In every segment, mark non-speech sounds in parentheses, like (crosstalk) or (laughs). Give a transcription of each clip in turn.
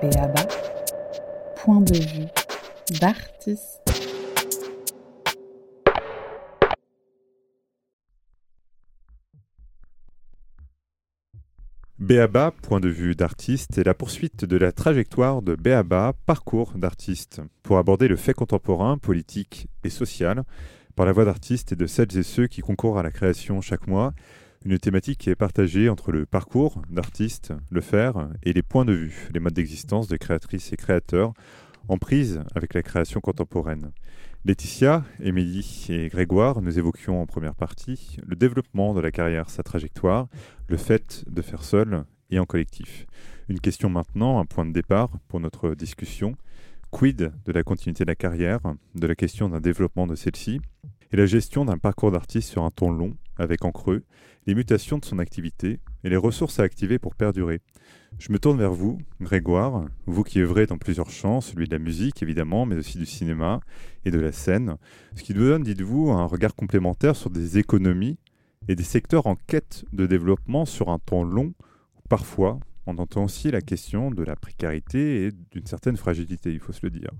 Béaba, point de vue. D'artiste. Béaba, point de vue d'artiste, est la poursuite de la trajectoire de Béaba, parcours d'artiste, pour aborder le fait contemporain, politique et social, par la voix d'artistes et de celles et ceux qui concourent à la création chaque mois, une thématique qui est partagée entre le parcours d'artiste, le faire, et les points de vue, les modes d'existence de créatrices et créateurs, en prise avec la création contemporaine. Laetitia, Émilie et Grégoire, nous évoquions en première partie le développement de la carrière, sa trajectoire, le fait de faire seul et en collectif. Une question maintenant, un point de départ pour notre discussion. Quid de la continuité de la carrière, de la question d'un développement de celle-ci, et la gestion d'un parcours d'artiste sur un temps long, avec en creux, les mutations de son activité et les ressources à activer pour perdurer. Je me tourne vers vous, Grégoire, vous qui œuvrez dans plusieurs champs, celui de la musique évidemment, mais aussi du cinéma et de la scène, ce qui nous donne, dites-vous, un regard complémentaire sur des économies et des secteurs en quête de développement sur un temps long, où parfois on entend aussi la question de la précarité et d'une certaine fragilité, il faut se le dire.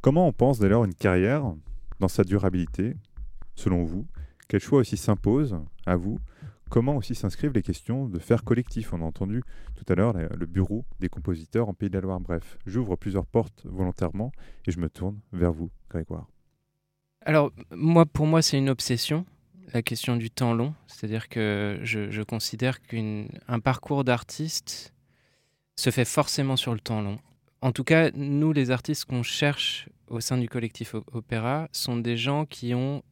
Comment on pense dès lors une carrière dans sa durabilité, selon vous Quels choix aussi s'imposent à vous Comment aussi s'inscrivent les questions de faire collectif On a entendu tout à l'heure le bureau des compositeurs en Pays de la Loire. Bref, j'ouvre plusieurs portes volontairement et je me tourne vers vous, Grégoire. Alors, moi, pour moi, c'est une obsession, la question du temps long. C'est-à-dire que je, je considère qu'un parcours d'artiste se fait forcément sur le temps long. En tout cas, nous, les artistes qu'on cherche au sein du collectif Opéra, sont des gens qui ont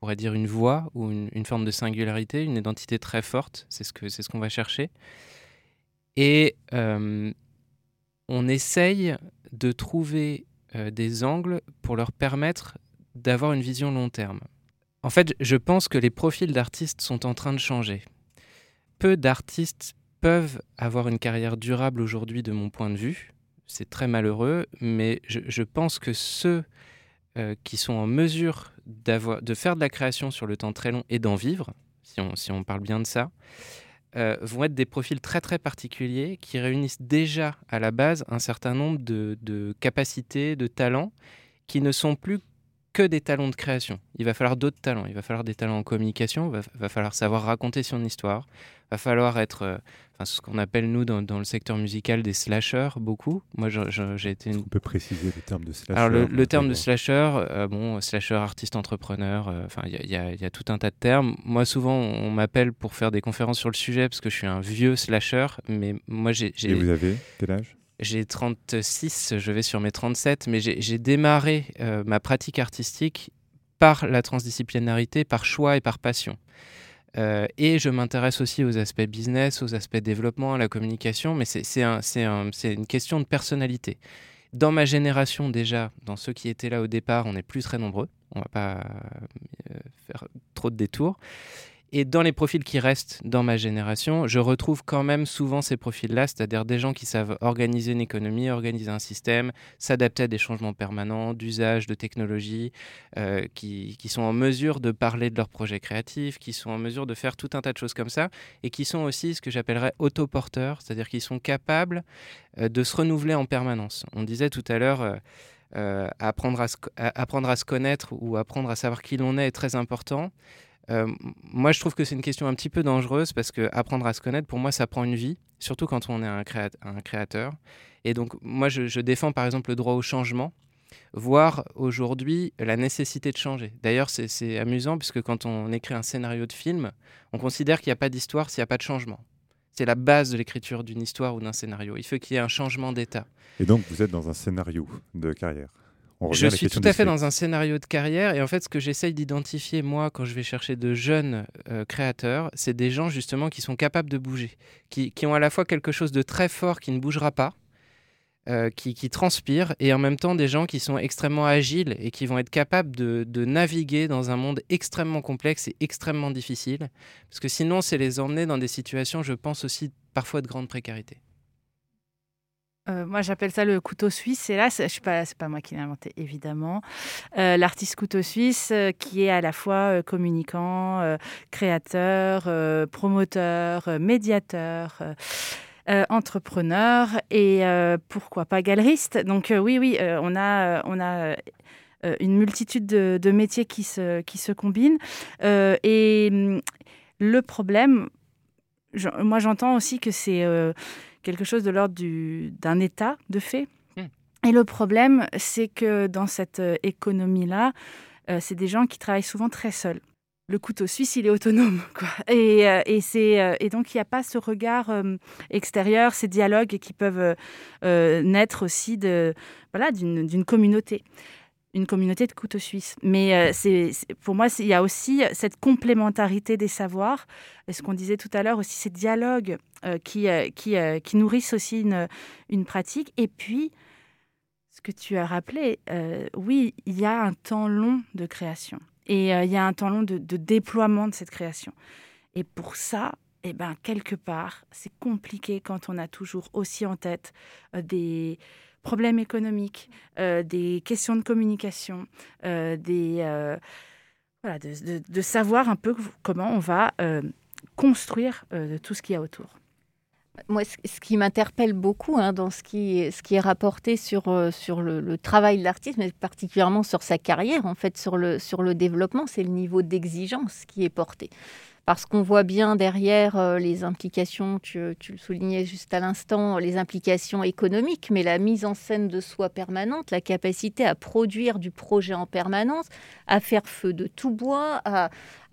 pourrait dire une voix ou une, forme de singularité, une identité très forte. C'est ce c'est ce qu'on va chercher. Et euh, on essaye de trouver euh, des angles pour leur permettre d'avoir une vision long terme. En fait, je pense que les profils d'artistes sont en train de changer. Peu d'artistes peuvent avoir une carrière durable aujourd'hui de mon point de vue. C'est très malheureux, mais je, je pense que ceux euh, qui sont en mesure de faire de la création sur le temps très long et d'en vivre, si on, parle bien de ça, euh, vont être des profils très très particuliers qui réunissent déjà à la base un certain nombre de capacités, de talents qui ne sont plus que des talents de création. Il va falloir d'autres talents. Il va falloir des talents en communication. Va, va falloir savoir raconter son histoire. Va falloir être euh, ce qu'on appelle nous dans, le secteur musical des slashers beaucoup. Moi, j'ai été. Une... On peut préciser le terme de slasher. Alors le, terme de slasher, euh, bon, slasher, artiste, entrepreneur. Euh, enfin, il y, a tout un tas de termes. Moi, souvent, on m'appelle pour faire des conférences sur le sujet parce que je suis un vieux slasher, mais moi, j'ai. Et vous avez quel âge? J'ai 36, je vais sur mes 37, mais j'ai démarré euh, ma pratique artistique par la transdisciplinarité, par choix et par passion. Euh, et je m'intéresse aussi aux aspects business, aux aspects développement, à la communication, mais c'est un, une question de personnalité. Dans ma génération déjà, dans ceux qui étaient là au départ, on n'est plus très nombreux, on va pas euh, faire trop de détours. Et dans les profils qui restent dans ma génération, je retrouve quand même souvent ces profils-là, c'est-à-dire des gens qui savent organiser une économie, organiser un système, s'adapter à des changements permanents, d'usage, de technologie, euh, qui, sont en mesure de parler de leurs projets créatifs, qui sont en mesure de faire tout un tas de choses comme ça, et qui sont aussi ce que j'appellerais autoporteurs, c'est-à-dire qu'ils sont capables euh, de se renouveler en permanence. On disait tout à l'heure... Euh, apprendre à se connaître ou apprendre à savoir qui l'on est est très important. Euh, moi, je trouve que c'est une question un petit peu dangereuse parce que apprendre à se connaître, pour moi, ça prend une vie, surtout quand on est un, créateur. Et donc, moi, je, défends par exemple le droit au changement, voire aujourd'hui la nécessité de changer. D'ailleurs, c'est amusant puisque quand on écrit un scénario de film, on considère qu'il n'y a pas d'histoire s'il n'y a pas de changement. C'est la base de l'écriture d'une histoire ou d'un scénario. Il faut qu'il y ait un changement d'état. Et donc, vous êtes dans un scénario de carrière je suis tout à fait dans un scénario de carrière et en fait ce que j'essaye d'identifier moi quand je vais chercher de jeunes euh, créateurs, c'est des gens justement qui sont capables de bouger, qui, ont à la fois quelque chose de très fort qui ne bougera pas, euh, qui, qui transpirent et en même temps des gens qui sont extrêmement agiles et qui vont être capables de, de naviguer dans un monde extrêmement complexe et extrêmement difficile parce que sinon c'est les emmener dans des situations je pense aussi parfois de grande précarité. Euh, moi, j'appelle ça le couteau suisse. Et là, ce n'est pas, pas moi qui l'ai inventé, évidemment. Euh, l'artiste couteau suisse, euh, qui est à la fois communicant, créateur, promoteur, médiateur. entrepreneur et pourquoi pas galeriste. Donc oui, oui, on a, une multitude de, métiers qui se, qui se combinent. et hum, le problème, moi j'entends aussi que c'est quelque chose de l'ordre d'un état de fait. Hmm. Et le problème, c'est que dans cette économie-là, c'est des gens qui travaillent souvent très seuls le couteau suisse, il est autonome. (laughs) Quoi. Et, euh, et, c'est, euh, et donc, il n'y a pas ce regard euh, extérieur, ces dialogues qui peuvent naître aussi voilà, d'une communauté. Une communauté de couteaux suisses. Mais c'est, pour moi, il y a aussi cette complémentarité des savoirs. Et ce qu'on disait tout à l'heure aussi, ces dialogues qui, qui, qui, nourrissent aussi une, une pratique. Et puis, ce que tu as rappelé, oui, il y a un temps long de création. Et euh, il y a un temps long de, déploiement de cette création. Et pour ça, eh ben, quelque part, c'est compliqué quand on a toujours aussi en tête euh, des problèmes économiques, euh, des questions de communication, des, voilà, de, de, savoir un peu comment on va construire tout ce qu'il y a autour. Moi, ce qui m'interpelle beaucoup hein, dans ce qui, ce qui est rapporté sur, euh, sur le, travail de l'artiste, mais particulièrement sur sa carrière, en fait, sur le, sur le développement, c'est le niveau d'exigence qui est porté parce qu'on voit bien derrière euh, les implications, tu, le soulignais juste à l'instant, les implications économiques, mais la mise en scène de soi permanente, la capacité à produire du projet en permanence, à faire feu de tout bois, à,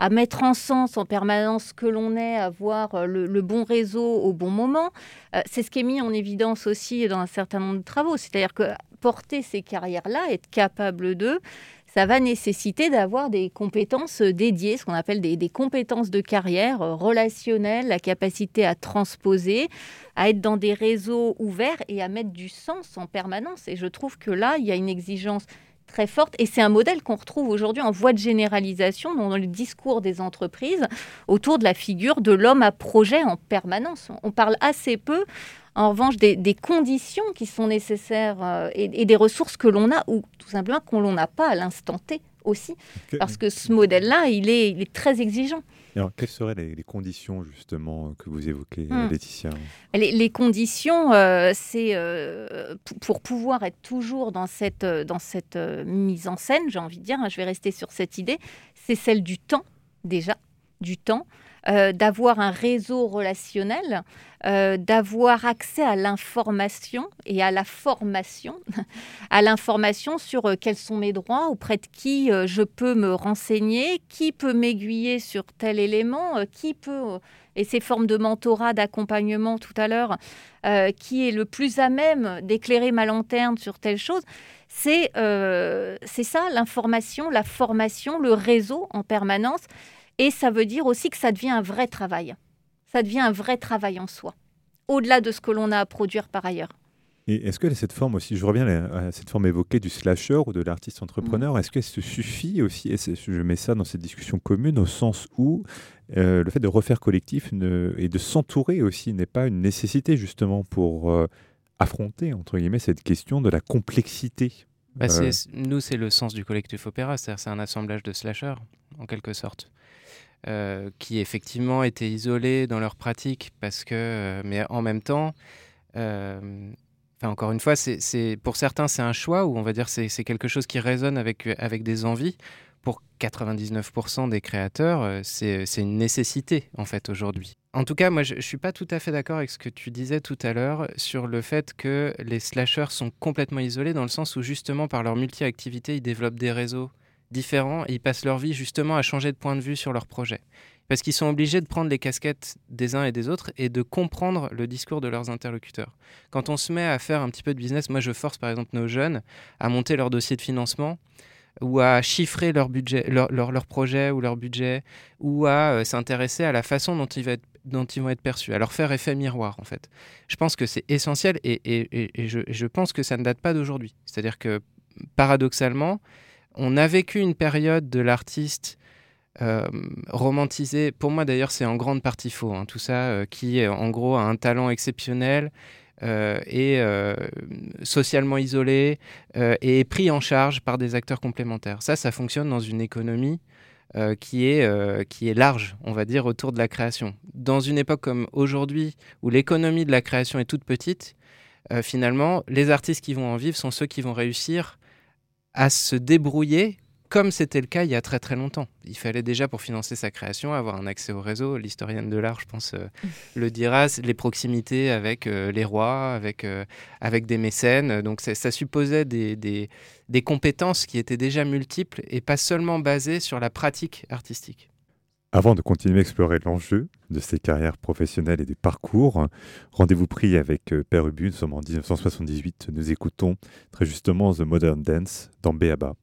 mettre en sens en permanence ce que l'on est, à voir euh, le, bon réseau au bon moment. Euh, c'est ce qui est mis en évidence aussi dans un certain nombre de travaux. C'est-à-dire que porter ces carrières-là, être capable d'eux, ça va nécessiter d'avoir des compétences euh, dédiées, ce qu'on appelle des, compétences de carrière euh, relationnelles, la capacité à transposer, à être dans des réseaux ouverts et à mettre du sens en permanence. Et je trouve que là, il y a une exigence très forte. Et c'est un modèle qu'on retrouve aujourd'hui en voie de généralisation dans le discours des entreprises autour de la figure de l'homme à projet en permanence. On parle assez peu en revanche des, conditions qui sont nécessaires euh, et, des ressources que l'on a ou tout simplement qu'on l'on n'a pas à l'instant T aussi. Parce que ce modèle-là, il est, très exigeant. Alors, quelles seraient les, conditions justement que vous évoquez, hmm. Laetitia les, conditions, euh, c'est euh, pour pouvoir être toujours dans cette, dans cette mise en scène, j'ai envie de dire, hein, je vais rester sur cette idée, c'est celle du temps déjà, du temps. Euh, d'avoir un réseau relationnel, euh, d'avoir accès à l'information et à la formation, (laughs) à l'information sur euh, quels sont mes droits, auprès de qui je peux me renseigner, qui peut m'aiguiller sur tel élément, qui peut et ces formes de mentorat, d'accompagnement tout à l'heure, qui est le plus à même d'éclairer ma lanterne sur telle chose, c'est ça, l'information, la formation, le réseau en permanence. Et ça veut dire aussi que ça devient un vrai travail. Ça devient un vrai travail en soi, au-delà de ce que l'on a à produire par ailleurs. Et est-ce que cette forme aussi, je reviens à cette forme évoquée du slasher ou de l'artiste entrepreneur, mm. est-ce qu'elle se suffit aussi, et je mets ça dans cette discussion commune, au sens où euh, le fait de refaire collectif et de s'entourer aussi n'est pas une nécessité justement pour euh, affronter, entre guillemets, cette question de la complexité bah, euh. Nous, c'est le sens du collectif opéra, c'est-à-dire c'est un assemblage de slashers, en quelque sorte. Euh, qui effectivement étaient isolés dans leur pratique parce que, euh, mais en même temps, euh, encore une fois, c'est pour certains c'est un choix ou on va dire c'est quelque chose qui résonne avec avec des envies. Pour 99% des créateurs, c'est une nécessité en fait aujourd'hui. En tout cas, moi je, ne suis pas tout à fait d'accord avec ce que tu disais tout à l'heure sur le fait que les slashers sont complètement isolés dans le sens où justement par leur multi-activité, ils développent des réseaux différents ils passent leur vie justement à changer de point de vue sur leur projet. Parce qu'ils sont obligés de prendre les casquettes des uns et des autres et de comprendre le discours de leurs interlocuteurs. Quand on se met à faire un petit peu de business, moi je force par exemple nos jeunes à monter leur dossier de financement ou à chiffrer leur budget, leur, leur, projet ou leur budget, ou à euh, s'intéresser à la façon dont ils, être, dont ils, vont être perçus, à leur faire effet miroir en fait. Je pense que c'est essentiel et, je, pense que ça ne date pas d'aujourd'hui. C'est-à-dire que paradoxalement, on a vécu une période de l'artiste euh, romantisé. Pour moi, d'ailleurs, c'est en grande partie faux. Hein, tout ça, euh, qui, en gros, a un talent exceptionnel euh, et socialement isolé et est pris en charge par des acteurs complémentaires. Ça, ça fonctionne dans une économie qui, est, qui est large, on va dire, autour de la création. Dans une époque comme aujourd'hui, où l'économie de la création est toute petite, finalement, les artistes qui vont en vivre sont ceux qui vont réussir à se débrouiller comme c'était le cas il y a très très longtemps. Il fallait déjà pour financer sa création avoir un accès au réseau. L'historienne de l'art, je pense, euh, (laughs) le dira, les proximités avec euh, les rois, avec, euh, avec des mécènes. Donc ça supposait des, des, des, compétences qui étaient déjà multiples et pas seulement basées sur la pratique artistique. Avant de continuer à explorer l'enjeu de ces carrières professionnelles et des parcours, rendez-vous pris avec Père Ubu, nous sommes en 1978, nous écoutons très justement The Modern Dance dans Béaba.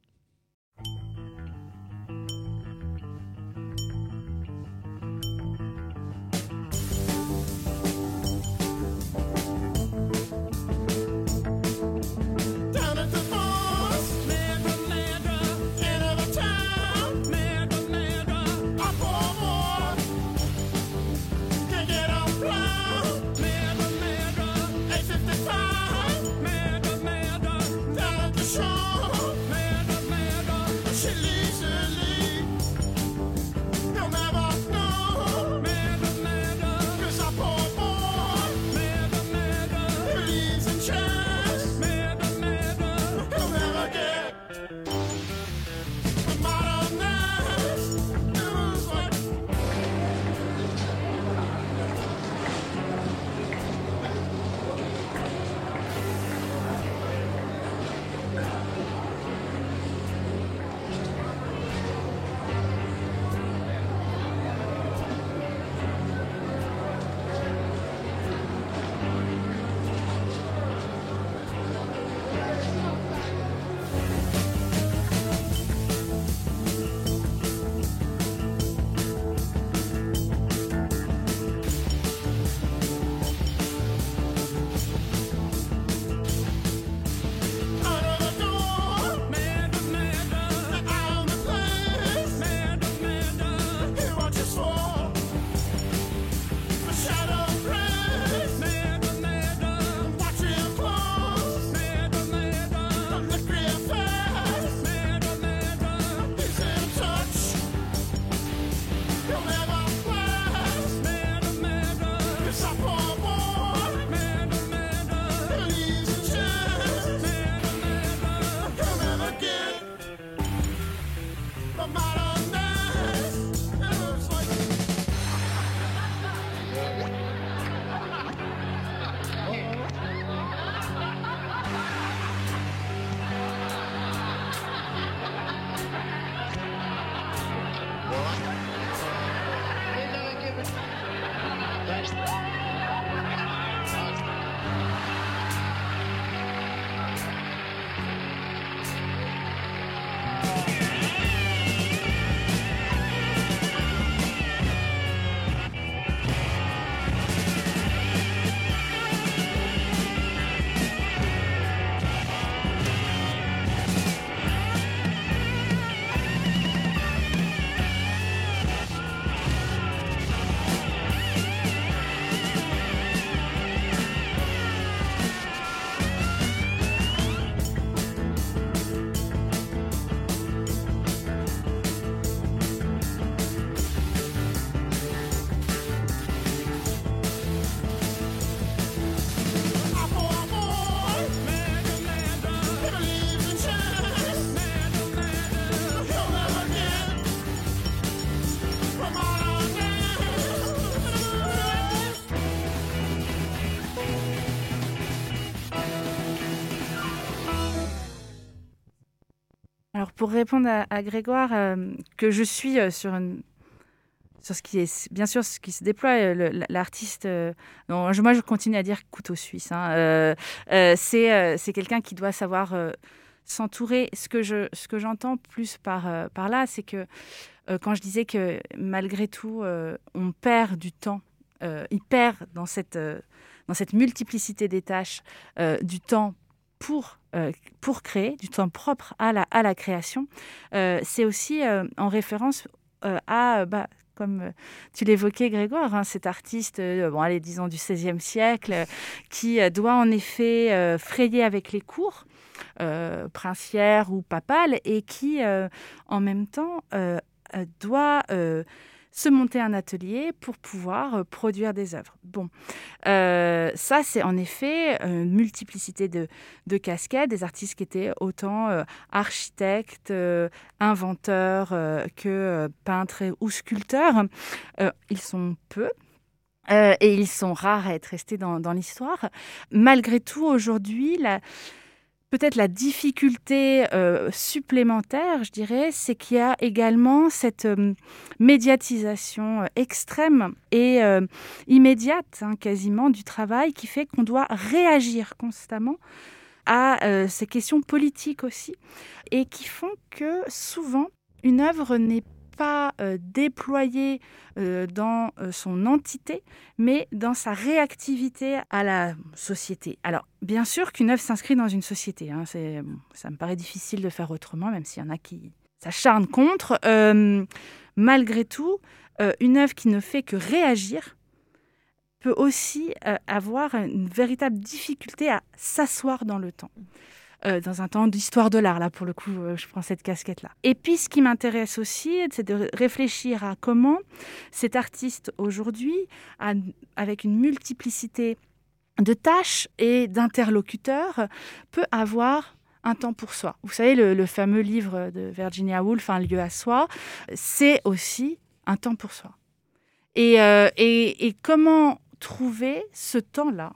Ashley. Pour répondre à, Grégoire, euh, que je suis euh, sur, ce qui est bien sûr ce qui se déploie. Euh, l'artiste, moi je continue à dire couteau suisse. Hein, c'est quelqu'un qui doit savoir s'entourer. Ce que j'entends plus par là, c'est que quand je disais que malgré tout on perd du temps, il perd dans cette multiplicité des tâches du temps pour, euh, pour créer, du temps propre à la, à la création. Euh, c'est aussi euh, en référence à, bah, comme tu l'évoquais Grégoire, hein, cet artiste, bon, allez, disons du XVIe siècle, qui doit en effet frayer avec les cours. princières ou papales et qui, en même temps, doit se monter un atelier pour pouvoir euh, produire des œuvres. Bon, euh, ça c'est en effet une multiplicité de, casquettes, des artistes qui étaient autant euh, architectes, euh, inventeurs euh, que euh, peintres ou sculpteurs. Euh, ils sont peu. euh, et ils sont rares à être restés dans, dans l'histoire. Malgré tout, aujourd'hui, la, peut-être la difficulté euh, supplémentaire, je dirais, c'est qu'il y a également cette euh, médiatisation euh, extrême et immédiate, hein, quasiment, du travail qui fait qu'on doit réagir constamment à ces questions politiques aussi, et qui font que souvent, une œuvre n'est pas euh, déployée euh, dans euh, son entité, mais dans sa réactivité à la société. Alors, bien sûr qu'une œuvre s'inscrit dans une société. hein, ça me paraît difficile de faire autrement, même s'il y en a qui s'acharnent contre. Malgré tout, une œuvre qui ne fait que réagir peut aussi avoir une véritable difficulté à s'asseoir dans le temps. Euh, dans un temps d'histoire de l'art, là, pour le coup, euh, je prends cette casquette-là. Et puis, ce qui m'intéresse aussi, c'est de réfléchir à comment cet artiste aujourd'hui, avec une multiplicité de tâches et d'interlocuteurs, peut avoir un temps pour soi. Vous savez, le, fameux livre de Virginia Woolf, Un lieu à soi, c'est aussi un temps pour soi. Et, euh, et- et comment trouver ce temps-là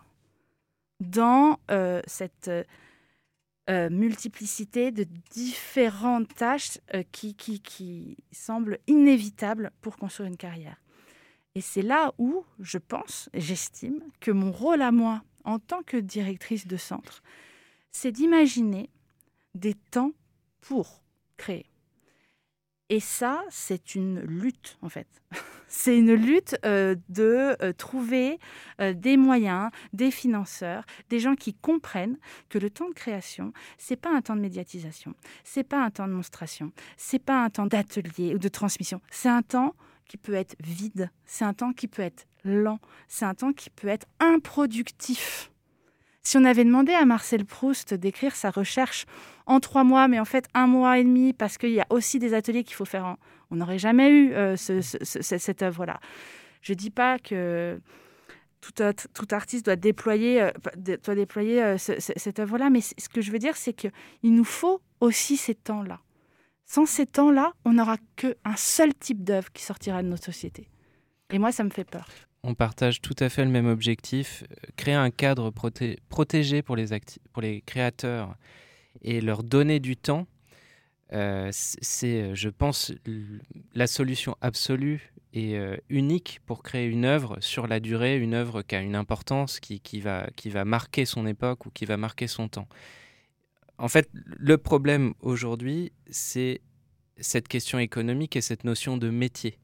dans cette euh, multiplicité de différentes tâches euh, qui, qui, qui semblent inévitables pour construire une carrière. Et c'est là où je pense, j'estime, que mon rôle à moi, en tant que directrice de centre, c'est d'imaginer des temps pour créer. Et ça, c'est une lutte, en fait. (laughs) c'est une lutte euh, de euh, trouver euh, des moyens, des financeurs, des gens qui comprennent que le temps de création, c'est pas un temps de médiatisation, c'est pas un temps de monstration, c'est pas un temps d'atelier ou de transmission, c'est un temps qui peut être vide, c'est un temps qui peut être lent, c'est un temps qui peut être improductif. Si on avait demandé à Marcel Proust d'écrire sa recherche en trois mois, mais en fait un mois et demi, parce qu'il y a aussi des ateliers qu'il faut faire, on n'aurait jamais eu euh, ce, ce, ce, cette œuvre-là. Je ne dis pas que tout, artiste doit déployer, euh, doit déployer euh, ce, cette œuvre-là, mais ce que je veux dire, c'est qu'il nous faut aussi ces temps-là. Sans ces temps-là, on n'aura qu'un seul type d'œuvre qui sortira de notre société. Et moi, ça me fait peur. On partage tout à fait le même objectif, créer un cadre proté protégé pour les, créateurs et leur donner du temps. Euh, c'est, je pense, la solution absolue et euh, unique pour créer une œuvre sur la durée, une œuvre qui a une importance, qui va marquer son époque ou qui va marquer son temps. En fait, le problème aujourd'hui, c'est cette question économique et cette notion de métier.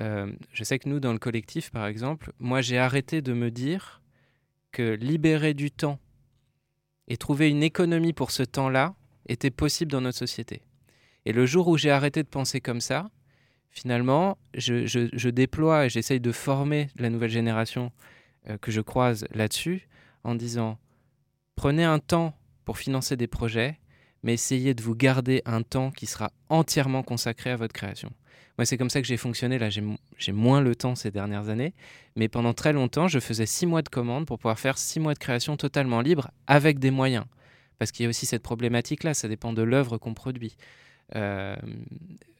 Euh, je sais que nous, dans le collectif, par exemple, moi, j'ai arrêté de me dire que libérer du temps et trouver une économie pour ce temps-là était possible dans notre société. Et le jour où j'ai arrêté de penser comme ça, finalement, je, déploie et j'essaye de former la nouvelle génération euh, que je croise là-dessus en disant, prenez un temps pour financer des projets, mais essayez de vous garder un temps qui sera entièrement consacré à votre création. Moi, c'est comme ça que j'ai fonctionné. Là, j'ai moins le temps ces dernières années. Mais pendant très longtemps, je faisais six mois de commandes pour pouvoir faire six mois de création totalement libre avec des moyens. Parce qu'il y a aussi cette problématique-là. Ça dépend de l'œuvre qu'on produit.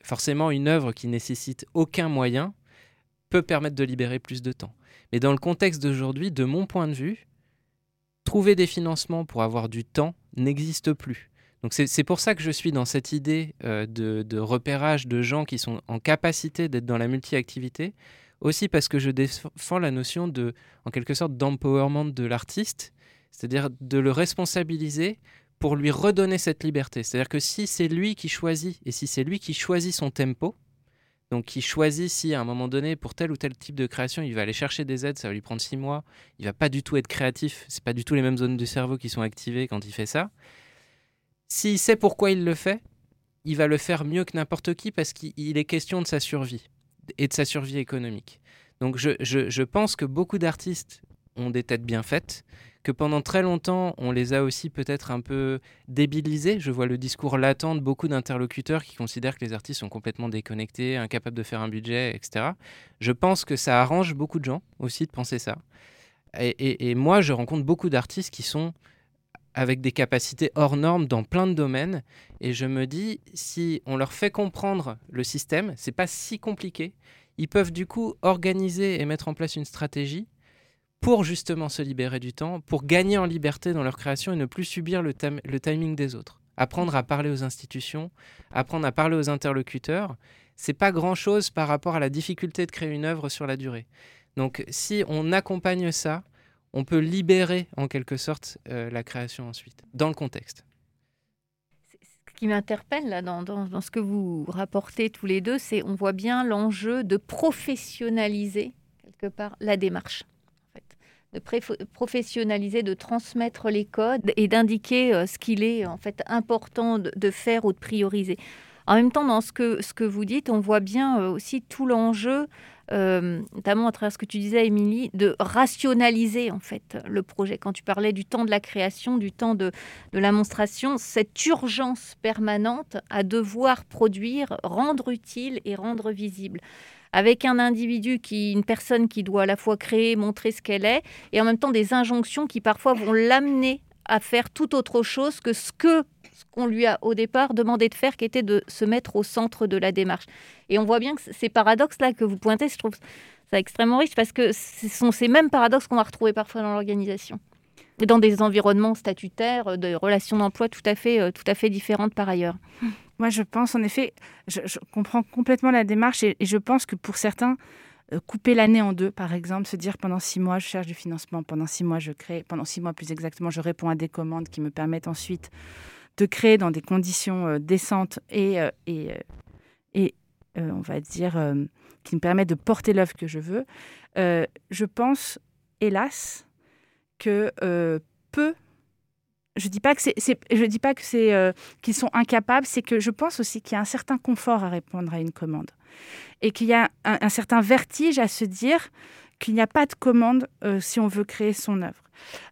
Forcément, une œuvre qui nécessite aucun moyen peut permettre de libérer plus de temps. Mais dans le contexte d'aujourd'hui, de mon point de vue, trouver des financements pour avoir du temps n'existe plus. Donc c'est pour ça que je suis dans cette idée euh, de, de, repérage de gens qui sont en capacité d'être dans la multi-activité, aussi parce que je défends la notion de, en quelque sorte, d'empowerment de l'artiste, c'est-à-dire de le responsabiliser pour lui redonner cette liberté. C'est-à-dire que si c'est lui qui choisit, et si c'est lui qui choisit son tempo, donc qui choisit si à un moment donné, pour tel ou tel type de création, il va aller chercher des aides, ça va lui prendre six mois, il va pas du tout être créatif, c'est pas du tout les mêmes zones du cerveau qui sont activées quand il fait ça, s'il sait pourquoi il le fait, il va le faire mieux que n'importe qui parce qu'il est question de sa survie et de sa survie économique. Donc je, je, pense que beaucoup d'artistes ont des têtes bien faites, que pendant très longtemps, on les a aussi peut-être un peu débilisés. Je vois le discours latent de beaucoup d'interlocuteurs qui considèrent que les artistes sont complètement déconnectés, incapables de faire un budget, etc. Je pense que ça arrange beaucoup de gens aussi de penser ça. Et, moi, je rencontre beaucoup d'artistes qui sont avec des capacités hors normes dans plein de domaines. Et je me dis, si on leur fait comprendre le système, c'est pas si compliqué. Ils peuvent du coup organiser et mettre en place une stratégie pour justement se libérer du temps, pour gagner en liberté dans leur création et ne plus subir le, timing des autres. Apprendre à parler aux institutions, apprendre à parler aux interlocuteurs, c'est pas grand-chose par rapport à la difficulté de créer une œuvre sur la durée. Donc si on accompagne ça, on peut libérer en quelque sorte euh, la création ensuite, dans le contexte. Ce qui m'interpelle là, dans, dans, ce que vous rapportez tous les deux, c'est on voit bien l'enjeu de professionnaliser quelque part la démarche de professionnaliser, de transmettre les codes et d'indiquer euh, ce qu'il est en fait important de, faire ou de prioriser. En même temps, dans ce que, ce que vous dites, on voit bien euh, aussi tout l'enjeu, euh, notamment à travers ce que tu disais, Émilie, de rationaliser en fait le projet. Quand tu parlais du temps de la création, du temps de, de la monstration, cette urgence permanente à devoir produire, rendre utile et rendre visible avec un individu qui, une personne qui doit à la fois créer, montrer ce qu'elle est, et en même temps des injonctions qui parfois vont l'amener à faire tout autre chose que ce que qu'on lui a au départ demandé de faire, qui était de se mettre au centre de la démarche. Et on voit bien que ces paradoxes-là que vous pointez, je trouve ça extrêmement riche parce que ce sont ces mêmes paradoxes qu'on va retrouver parfois dans l'organisation. Dans des environnements statutaires, de relations d'emploi tout à fait, euh, tout à fait différentes par ailleurs. Moi, je pense en effet, je, comprends complètement la démarche et, je pense que pour certains, euh, couper l'année en deux, par exemple, se dire pendant six mois, je cherche du financement, pendant six mois, je crée, pendant six mois plus exactement, je réponds à des commandes qui me permettent ensuite de créer dans des conditions euh, décentes et, euh, et, et on va dire, qui me permettent de porter l'œuvre que je veux. je pense, hélas, que peu je dis pas que c'est, je dis pas que c'est euh, qu'ils sont incapables, c'est que je pense aussi qu'il y a un certain confort à répondre à une commande et qu'il y a un, certain vertige à se dire qu'il n'y a pas de commande euh, si on veut créer son œuvre.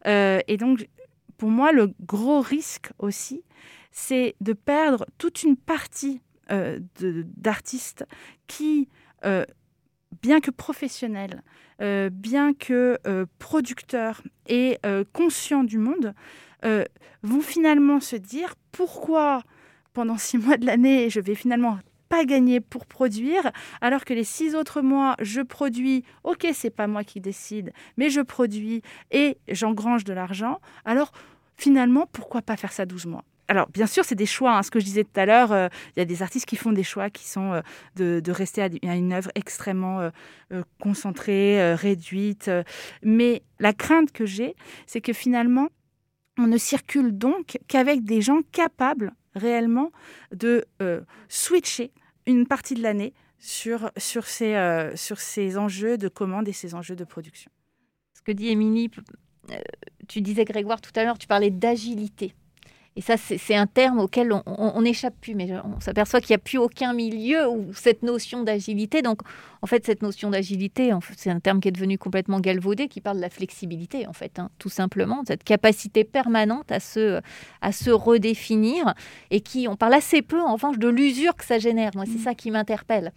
Euh, et donc, pour moi, le gros risque aussi, c'est de perdre toute une partie d'artistes qui, bien que professionnels, bien que producteurs et conscients du monde, euh, vont finalement se dire pourquoi pendant six mois de l'année, je vais finalement pas gagner pour produire, alors que les six autres mois, je produis, ok, c'est pas moi qui décide, mais je produis et j'engrange de l'argent. Alors finalement, pourquoi pas faire ça 12 mois? Alors, bien sûr, c'est des choix. Hein. Ce que je disais tout à l'heure, euh, il y a des artistes qui font des choix qui sont euh, de, rester à, une œuvre extrêmement concentrée, réduite. mais la crainte que j'ai, c'est que finalement, on ne circule donc qu'avec des gens capables réellement de euh, switcher une partie de l'année sur, sur, ces, euh, sur ces enjeux de commande et ces enjeux de production. Ce que dit Émilie, euh, tu disais Grégoire tout à l'heure, tu parlais d'agilité. Et ça, c'est un terme auquel on n'échappe plus, mais on s'aperçoit qu'il n'y a plus aucun milieu où cette notion d'agilité. Donc, en fait, cette notion d'agilité, c'est un terme qui est devenu complètement galvaudé, qui parle de la flexibilité, en fait, hein, tout simplement, cette capacité permanente à se, à se redéfinir, et qui, on parle assez peu, en revanche, de l'usure que ça génère. Moi, c'est mmh. ça qui m'interpelle.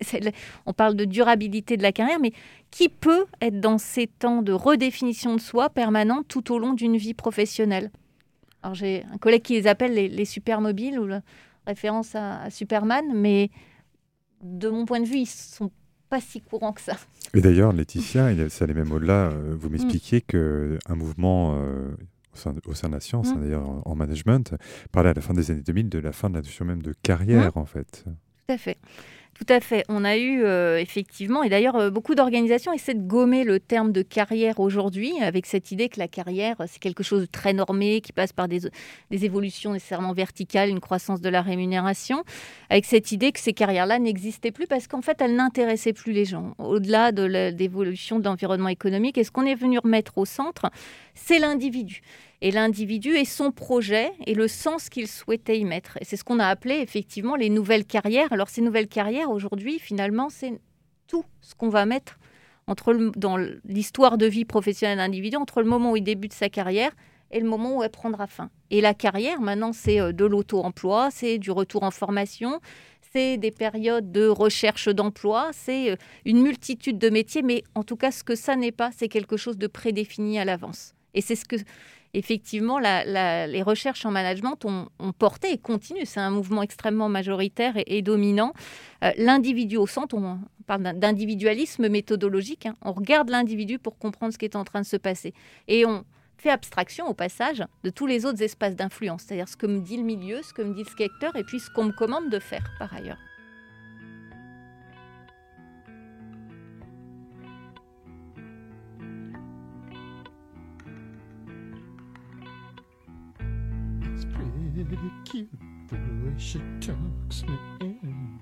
(laughs) On parle de durabilité de la carrière, mais qui peut être dans ces temps de redéfinition de soi permanente tout au long d'une vie professionnelle? Alors j'ai un collègue qui les appelle les, les supermobiles ou la référence à, Superman, mais de mon point de vue, ils sont pas si courants que ça. Et d'ailleurs, Laetitia, ça allait même au-delà. Euh, vous m'expliquiez que qu'un mouvement euh, au, sein de, au, sein de, la science, hein, mm. d'ailleurs en, management, parlait à la fin des années 2000 de la fin de la notion même de carrière, mm. en fait. Tout à fait. Tout à fait. On a eu euh, effectivement, et d'ailleurs euh, beaucoup d'organisations essaient de gommer le terme de carrière aujourd'hui, avec cette idée que la carrière, c'est quelque chose de très normé, qui passe par des, évolutions nécessairement verticales, une croissance de la rémunération, avec cette idée que ces carrières-là n'existaient plus parce qu'en fait, elles n'intéressaient plus les gens. Au-delà de l'évolution de l'environnement économique, et ce qu'on est venu remettre au centre, c'est l'individu et l'individu et son projet et le sens qu'il souhaitait y mettre. Et c'est ce qu'on a appelé effectivement les nouvelles carrières. Alors ces nouvelles carrières, aujourd'hui, finalement, c'est tout ce qu'on va mettre entre dans l'histoire de vie professionnelle d'un individu, entre le moment où il débute sa carrière et le moment où elle prendra fin. Et la carrière, maintenant, c'est euh, de l'auto-emploi, c'est du retour en formation, c'est des périodes de recherche d'emploi, c'est euh, une multitude de métiers, mais en tout cas, ce que ça n'est pas, c'est quelque chose de prédéfini à l'avance. Et c'est ce que, effectivement, les recherches en management ont, porté et continuent. C'est un mouvement extrêmement majoritaire et, dominant. Euh, l'individu au centre, on, parle d'individualisme méthodologique. Hein. On regarde l'individu pour comprendre ce qui est en train de se passer. Et on fait abstraction au passage de tous les autres espaces d'influence, c'est-à-dire ce que me dit le milieu, ce que me dit le secteur et puis ce qu'on me commande de faire par ailleurs. cute the way she talks me in.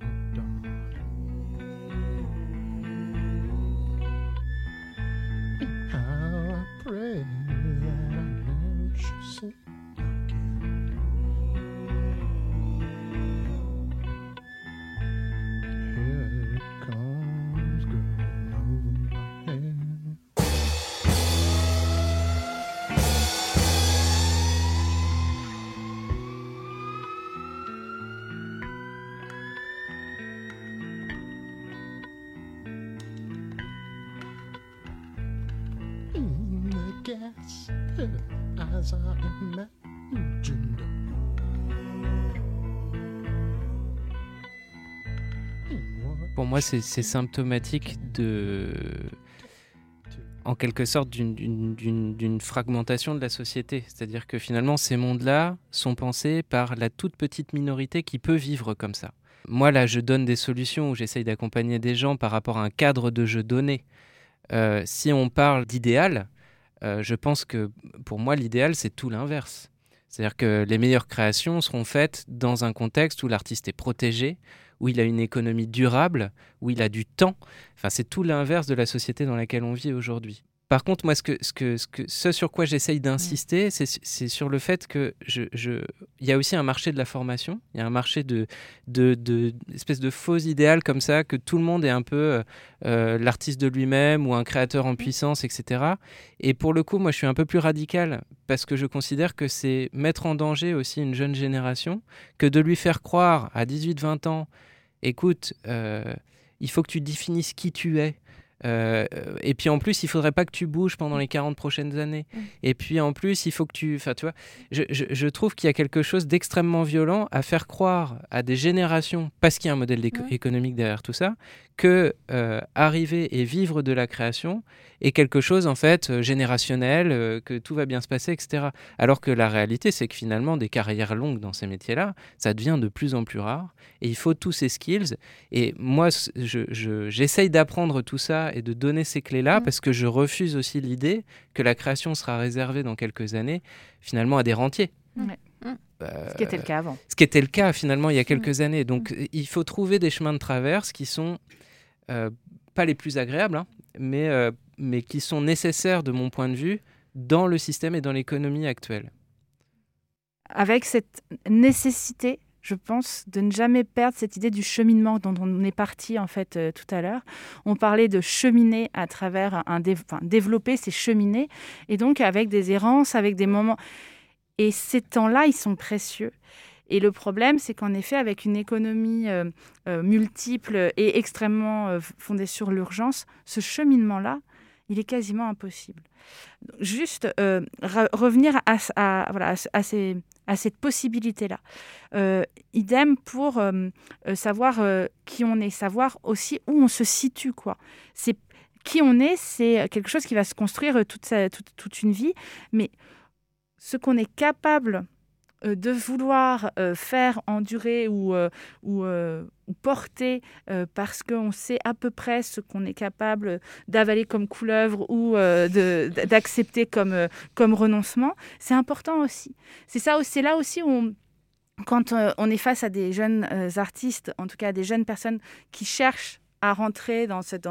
And how I pray that I never should see. Moi, c'est symptomatique de, en quelque sorte, d'une fragmentation de la société. C'est-à-dire que finalement, ces mondes-là sont pensés par la toute petite minorité qui peut vivre comme ça. Moi, là, je donne des solutions où j'essaye d'accompagner des gens par rapport à un cadre de jeu donné. Euh, si on parle d'idéal, euh, je pense que pour moi, l'idéal, c'est tout l'inverse. C'est-à-dire que les meilleures créations seront faites dans un contexte où l'artiste est protégé, où il a une économie durable, où il a du temps. Enfin, c'est tout l'inverse de la société dans laquelle on vit aujourd'hui. Par contre, moi, ce, que, ce, que, ce, que, ce sur quoi j'essaye d'insister, c'est sur le fait que je, je, il y a aussi un marché de la formation. Il y a un marché de, de, de espèce de faux idéal comme ça, que tout le monde est un peu euh, euh, l'artiste de lui-même ou un créateur en puissance, etc. Et pour le coup, moi, je suis un peu plus radical parce que je considère que c'est mettre en danger aussi une jeune génération que de lui faire croire à 18-20 ans, écoute, euh, il faut que tu définisses qui tu es. Euh, et puis en plus, il faudrait pas que tu bouges pendant les 40 prochaines années. Mm. Et puis en plus, il faut que tu. Enfin, tu vois, je, je, trouve qu'il y a quelque chose d'extrêmement violent à faire croire à des générations, parce qu'il y a un modèle économique derrière tout ça, que euh, arriver et vivre de la création est quelque chose en fait euh, générationnel, euh, que tout va bien se passer, etc. Alors que la réalité, c'est que finalement, des carrières longues dans ces métiers-là, ça devient de plus en plus rare et il faut tous ces skills. Et moi, j'essaye d'apprendre tout ça et de donner ces clés-là mmh. parce que je refuse aussi l'idée que la création sera réservée dans quelques années finalement à des rentiers. Mmh. ce qui était le cas avant. Ce qui était le cas finalement il y a quelques années. Donc il faut trouver des chemins de traverse qui sont euh, pas les plus agréables, hein, mais, euh, mais qui sont nécessaires de mon point de vue dans le système et dans l'économie actuelle. Avec cette nécessité, je pense, de ne jamais perdre cette idée du cheminement dont on est parti en fait euh, tout à l'heure. On parlait de cheminer à travers un, développer, c'est cheminer, et donc avec des errances, avec des moments. Et ces temps-là, ils sont précieux. Et le problème, c'est qu'en effet, avec une économie euh, euh, multiple et extrêmement fondée sur l'urgence, ce cheminement-là, il est quasiment impossible. Juste revenir à, voilà, à, ces, à cette possibilité-là. idem pour savoir qui on est, savoir aussi où on se situe. Quoi. Qui on est, c'est quelque chose qui va se construire toute, toute, toute une vie, mais ce qu'on est capable euh, de vouloir euh, faire endurer ou, euh, ou, porter parce qu'on sait à peu près ce qu'on est capable d'avaler comme couleuvre ou d'accepter comme, comme renoncement, c'est important aussi. C'est ça, c'est là aussi où quand on est face à des jeunes artistes, en tout cas des jeunes personnes qui cherchent à rentrer dans cette,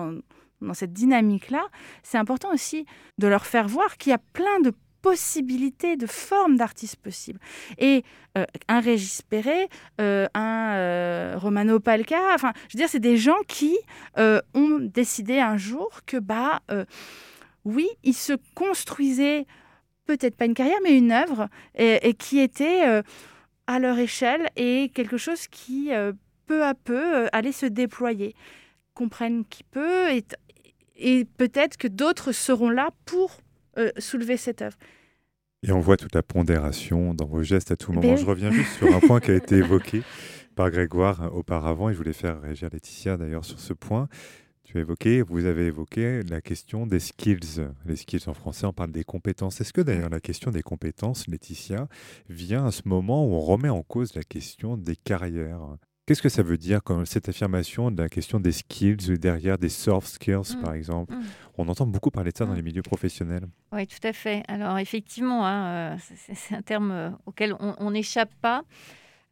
dans cette dynamique-là, c'est important aussi de leur faire voir qu'il y a plein de possibilités, de formes d'artistes possibles. Et euh, un Régis Perret, euh, un euh, Romano Palca, enfin, je veux dire, c'est des gens qui ont décidé un jour que, bah, oui, ils se construisaient peut-être pas une carrière, mais une œuvre, et, qui était à leur échelle et quelque chose qui, peu à peu, allait se déployer. Comprennent qui peut, et, et peut-être que d'autres seront là pour soulever cette œuvre. Et on voit toute la pondération dans vos gestes à tout moment. Ben je reviens juste sur un point qui a été (laughs) évoqué par Grégoire euh, auparavant, et je voulais faire réagir Laetitia d'ailleurs sur ce point. Tu as évoqué, vous avez évoqué la question des skills. Les skills en français, on parle des compétences. Est-ce que d'ailleurs la question des compétences, Laetitia, vient à ce moment où on remet en cause la question des carrières? Qu'est-ce que ça veut dire quand cette affirmation de la question des skills derrière des soft skills, mmh. par exemple? mmh. On entend beaucoup parler de ça dans mmh. les milieux professionnels. Oui, tout à fait. Alors effectivement, hein, euh, c'est un terme euh, auquel on n'échappe pas.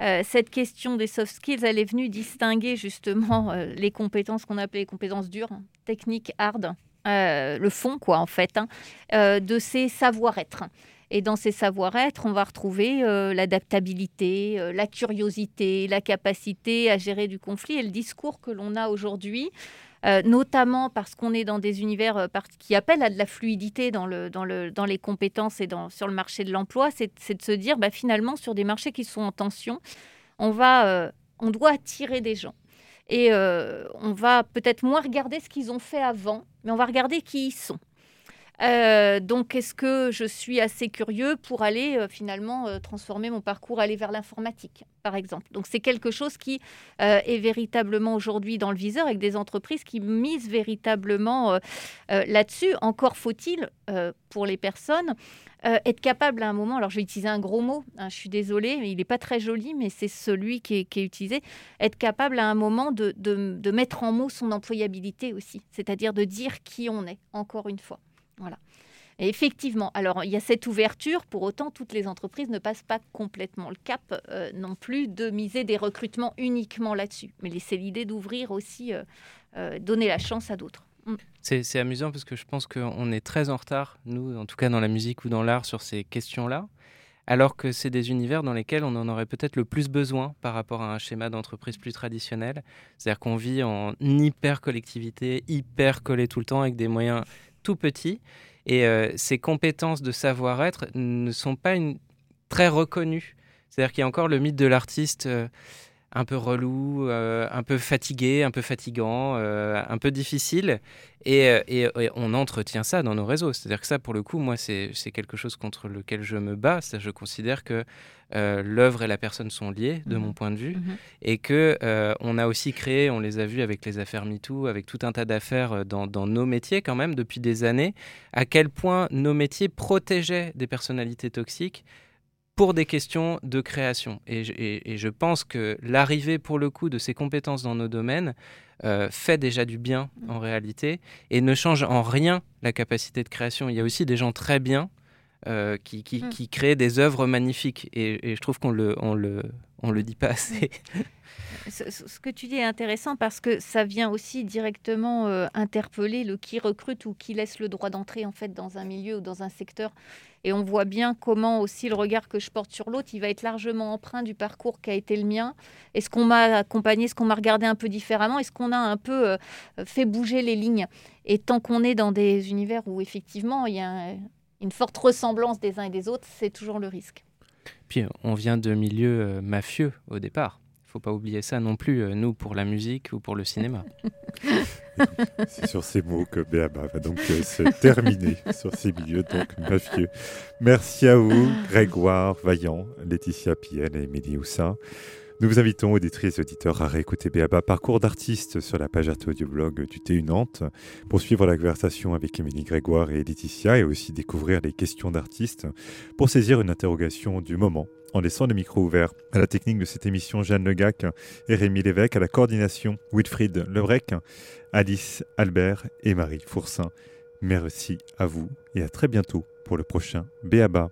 Euh, cette question des soft skills, elle est venue distinguer justement les compétences qu'on appelait les compétences dures, techniques, hard, le fond quoi en fait, hein, de ces savoir-être. Et dans ces savoir-être, on va retrouver euh, l'adaptabilité, euh, la curiosité, la capacité à gérer du conflit et le discours que l'on a aujourd'hui. Euh, notamment parce qu'on est dans des univers qui appellent à de la fluidité dans, le, dans, le, dans les compétences et sur le marché de l'emploi, c'est de se dire bah, finalement sur des marchés qui sont en tension, on, va, on doit attirer des gens. Et on va peut-être moins regarder ce qu'ils ont fait avant, mais on va regarder qui ils sont. Euh, donc, est-ce que je suis assez curieux pour aller euh, finalement euh, transformer mon parcours, aller vers l'informatique, par exemple? Donc, c'est quelque chose qui est véritablement aujourd'hui dans le viseur avec des entreprises qui misent véritablement là-dessus. Encore faut-il, pour les personnes, être capable à un moment, alors je vais utiliser un gros mot, hein, je suis désolée, il n'est pas très joli, mais c'est celui qui est, utilisé, être capable à un moment de, de mettre en mots son employabilité aussi, c'est-à-dire de dire qui on est, encore une fois. Voilà. Et effectivement, alors il y a cette ouverture, pour autant toutes les entreprises ne passent pas complètement le cap euh, non plus de miser des recrutements uniquement là-dessus, mais c'est l'idée d'ouvrir aussi, euh, euh, donner la chance à d'autres. Mm. C'est amusant parce que je pense qu'on est très en retard, nous, en tout cas dans la musique ou dans l'art, sur ces questions-là, alors que c'est des univers dans lesquels on en aurait peut-être le plus besoin par rapport à un schéma d'entreprise plus traditionnel. C'est-à-dire qu'on vit en hyper collectivité, hyper collé tout le temps avec des moyens tout petit. Et euh, ces compétences de savoir-être ne sont pas une... très reconnues. C'est-à-dire qu'il y a encore le mythe de l'artiste euh, un peu relou, euh, un peu fatigué, un peu fatigant, un peu difficile. Et, on entretient ça dans nos réseaux. C'est-à-dire que ça, pour le coup, moi, c'est quelque chose contre lequel je me bats. Je considère que euh, l'œuvre et la personne sont liées, de mon mhm. point de vue, mhm. et que euh, on a aussi créé, on les a vus avec les affaires MeToo, avec tout un tas d'affaires euh, dans, nos métiers quand même depuis des années, à quel point nos métiers protégeaient des personnalités toxiques pour des questions de création. Et, je pense que l'arrivée, pour le coup, de ces compétences dans nos domaines fait déjà du bien en mhm. réalité et ne change en rien la capacité de création. Il y a aussi des gens très bien euh, qui, qui, hmm. qui, crée des œuvres magnifiques. Et, je trouve qu'on le, on le, on le dit pas assez. Ce, que tu dis est intéressant parce que ça vient aussi directement euh, interpeller le qui recrute ou qui laisse le droit d'entrer en fait dans un milieu ou dans un secteur. Et on voit bien comment aussi le regard que je porte sur l'autre, il va être largement empreint du parcours qui a été le mien. Est-ce qu'on m'a accompagné, est-ce qu'on m'a regardé un peu différemment, est-ce qu'on a un peu euh, fait bouger les lignes? Et tant qu'on est dans des univers où effectivement il y a une forte ressemblance des uns et des autres, c'est toujours le risque. Puis on vient de milieux euh, mafieux au départ. Il faut pas oublier ça non plus, euh, nous, pour la musique ou pour le cinéma. (laughs) C'est sur ces mots que Béaba va donc euh, se terminer sur ces milieux donc mafieux. Merci à vous, Grégoire Vaillant, Laetitia Piel et Émilie Houssin. Nous vous invitons, auditrices et auditeurs, à réécouter Béaba Parcours d'artiste sur la page art blog du TU Nantes pour suivre la conversation avec Émilie Grégoire et Laetitia et aussi découvrir les questions d'artistes pour saisir une interrogation du moment en laissant le micro ouvert. À la technique de cette émission, Jeanne Legac et Rémi Lévesque, à la coordination, Wilfried Lebrec, Alice Albert et Marie Fourcin. Merci à vous et à très bientôt pour le prochain Béaba.